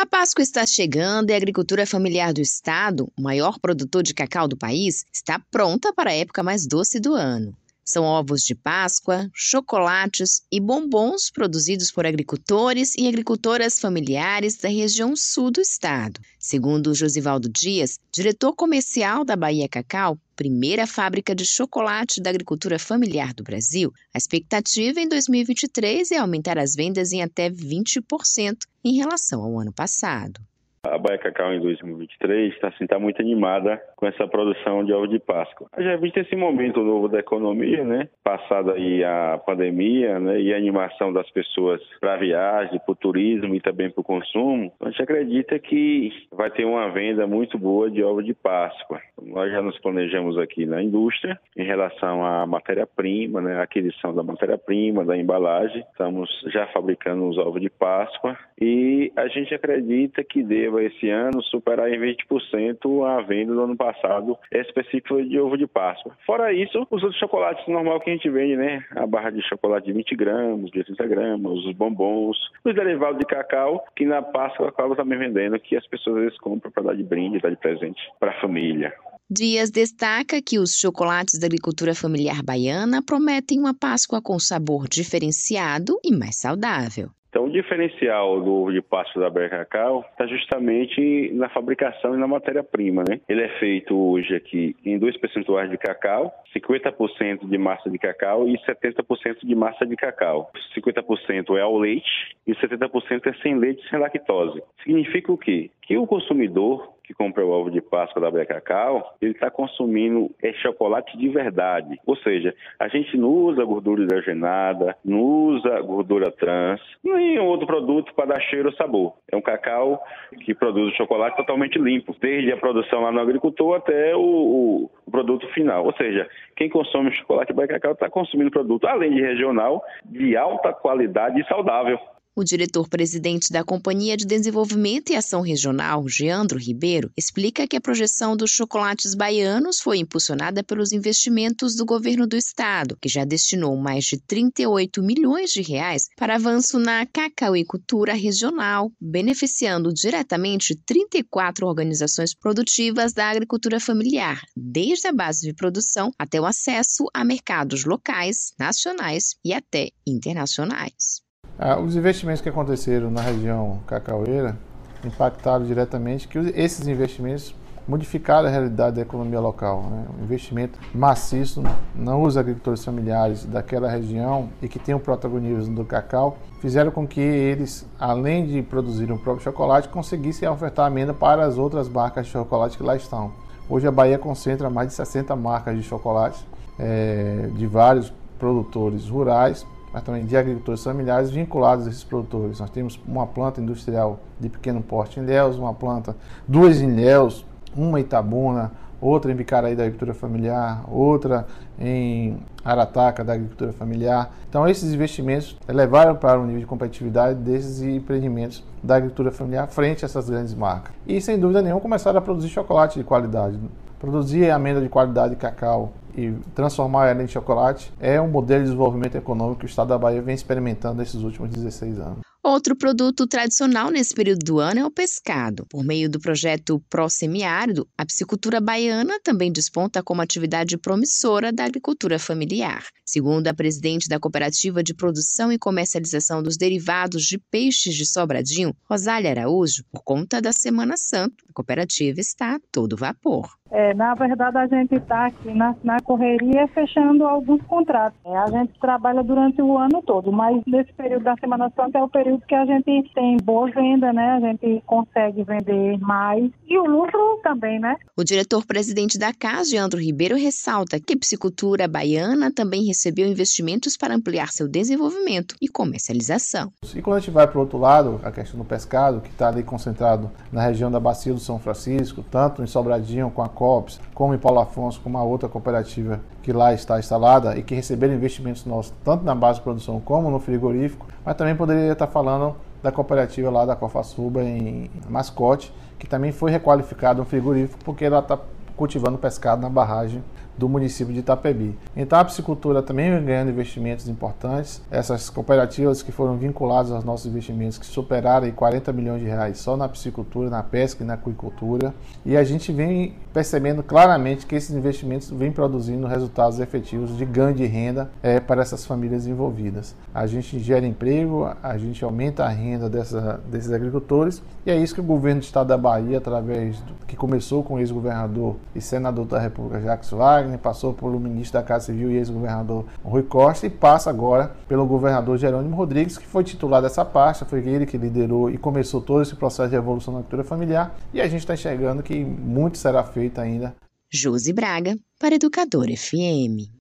A Páscoa está chegando e a agricultura familiar do estado, o maior produtor de cacau do país, está pronta para a época mais doce do ano. São ovos de Páscoa, chocolates e bombons produzidos por agricultores e agricultoras familiares da região sul do estado. Segundo Josivaldo Dias, diretor comercial da Bahia Cacau, primeira fábrica de chocolate da agricultura familiar do Brasil, a expectativa em 2023 é aumentar as vendas em até 20% em relação ao ano passado. A Baia Cacau em 2023 está assim, tá muito animada com essa produção de ovo de Páscoa. Já visto esse momento novo da economia, né? Passada aí a pandemia, né? E a animação das pessoas para viagem, para o turismo e também para o consumo, a gente acredita que vai ter uma venda muito boa de ovo de Páscoa. Nós já nos planejamos aqui na indústria em relação à matéria-prima, né? A aquisição da matéria-prima, da embalagem. Estamos já fabricando os ovos de Páscoa e a gente acredita que deva deva esse ano superar em 20% a venda do ano passado específico de ovo de Páscoa. Fora isso, os outros chocolates normal que a gente vende, né? A barra de chocolate de 20 gramas, de 30 gramas, os bombons, os derivados de cacau, que na Páscoa acaba também vendendo, que as pessoas às vezes compram para dar de brinde, dar de presente para a família. Dias destaca que os chocolates da agricultura familiar baiana prometem uma Páscoa com sabor diferenciado e mais saudável. Então, o diferencial do ovo de Páscoa da Berca Cacau está justamente na fabricação e na matéria-prima, né? Ele é feito hoje aqui em dois percentuais de cacau, 50% de massa de cacau e 70% de massa de cacau. 50% é ao leite e 70% é sem leite, sem lactose. Significa o quê? Que o consumidor que compra o ovo de Páscoa da Breca Cacau, ele está consumindo é chocolate de verdade. Ou seja, a gente não usa gordura hidrogenada, não usa gordura trans, nem outro produto para dar cheiro ou sabor. É um cacau que produz o chocolate totalmente limpo, desde a produção lá no agricultor até o, o, o produto final. Ou seja, quem consome chocolate Breca Cacau está consumindo produto, além de regional, de alta qualidade e saudável. O diretor-presidente da Companhia de Desenvolvimento e Ação Regional, Geandro Ribeiro, explica que a projeção dos chocolates baianos foi impulsionada pelos investimentos do governo do estado, que já destinou mais de 38 milhões de reais para avanço na cacauicultura regional, beneficiando diretamente 34 organizações produtivas da agricultura familiar, desde a base de produção até o acesso a mercados locais, nacionais e até internacionais. Ah, os investimentos que aconteceram na região cacaueira impactaram diretamente que esses investimentos modificaram a realidade da economia local. Né? Um investimento maciço nos agricultores familiares daquela região e que tem o protagonismo do cacau fizeram com que eles, além de produzirem o próprio chocolate, conseguissem ofertar amenda para as outras marcas de chocolate que lá estão. Hoje a Bahia concentra mais de 60 marcas de chocolate é, de vários produtores rurais mas também de agricultores familiares vinculados a esses produtores. Nós temos uma planta industrial de pequeno porte em Ilhéus, uma planta, duas em Ilhéus, uma em Itabuna, outra em Bicaraí da agricultura familiar, outra em Arataca da agricultura familiar. Então esses investimentos levaram para o nível de competitividade desses empreendimentos da agricultura familiar frente a essas grandes marcas. E sem dúvida nenhuma começaram a produzir chocolate de qualidade. Produzir amêndoa de qualidade de cacau, e transformar ela em chocolate é um modelo de desenvolvimento econômico que o Estado da Bahia vem experimentando nesses últimos 16 anos. Outro produto tradicional nesse período do ano é o pescado. Por meio do projeto Pró-Semiárido, a piscicultura baiana também desponta como atividade promissora da agricultura familiar. Segundo a presidente da Cooperativa de Produção e Comercialização dos Derivados de Peixes de Sobradinho, Rosália Araújo, por conta da Semana Santa, a cooperativa está a todo vapor. É, na verdade, a gente está aqui na, na, correria fechando alguns contratos. É, a gente trabalha durante o ano todo, mas nesse período da Semana Santa é o período que a gente tem boa venda, né? A gente consegue vender mais e o lucro também, né? O diretor-presidente da casa, Leandro Ribeiro, ressalta que a piscicultura baiana também recebeu investimentos para ampliar seu desenvolvimento e comercialização. E quando a gente vai para o outro lado, a questão do pescado, que está ali concentrado na região da Bacia do São Francisco, tanto em Sobradinho com a Cops, como em Paulo Afonso, com uma outra cooperativa que lá está instalada e que receberam investimentos nossos, tanto na base de produção como no frigorífico, mas também poderia estar falando da cooperativa lá da Cofasuba em Mascote, que também foi requalificado um frigorífico porque ela está cultivando pescado na barragem do município de Itapebi. Então a piscicultura também vem ganhando investimentos importantes. Essas cooperativas que foram vinculadas aos nossos investimentos, que superaram 40 milhões de reais só na piscicultura, na pesca e na aquicultura. E a gente vem percebendo claramente que esses investimentos vêm produzindo resultados efetivos de ganho de renda é, para essas famílias envolvidas. A gente gera emprego, a gente aumenta a renda dessa, desses agricultores e é isso que o governo do estado da Bahia, através do, que começou com o ex-governador e senador da República Jacques Wagner, passou pelo ministro da Casa Civil e ex-governador Rui Costa e passa agora pelo governador Jerônimo Rodrigues, que foi titular dessa pasta, foi ele que liderou e começou todo esse processo de evolução da agricultura familiar e a gente está enxergando que muito será feito ainda. Josi Braga, para Educador FM.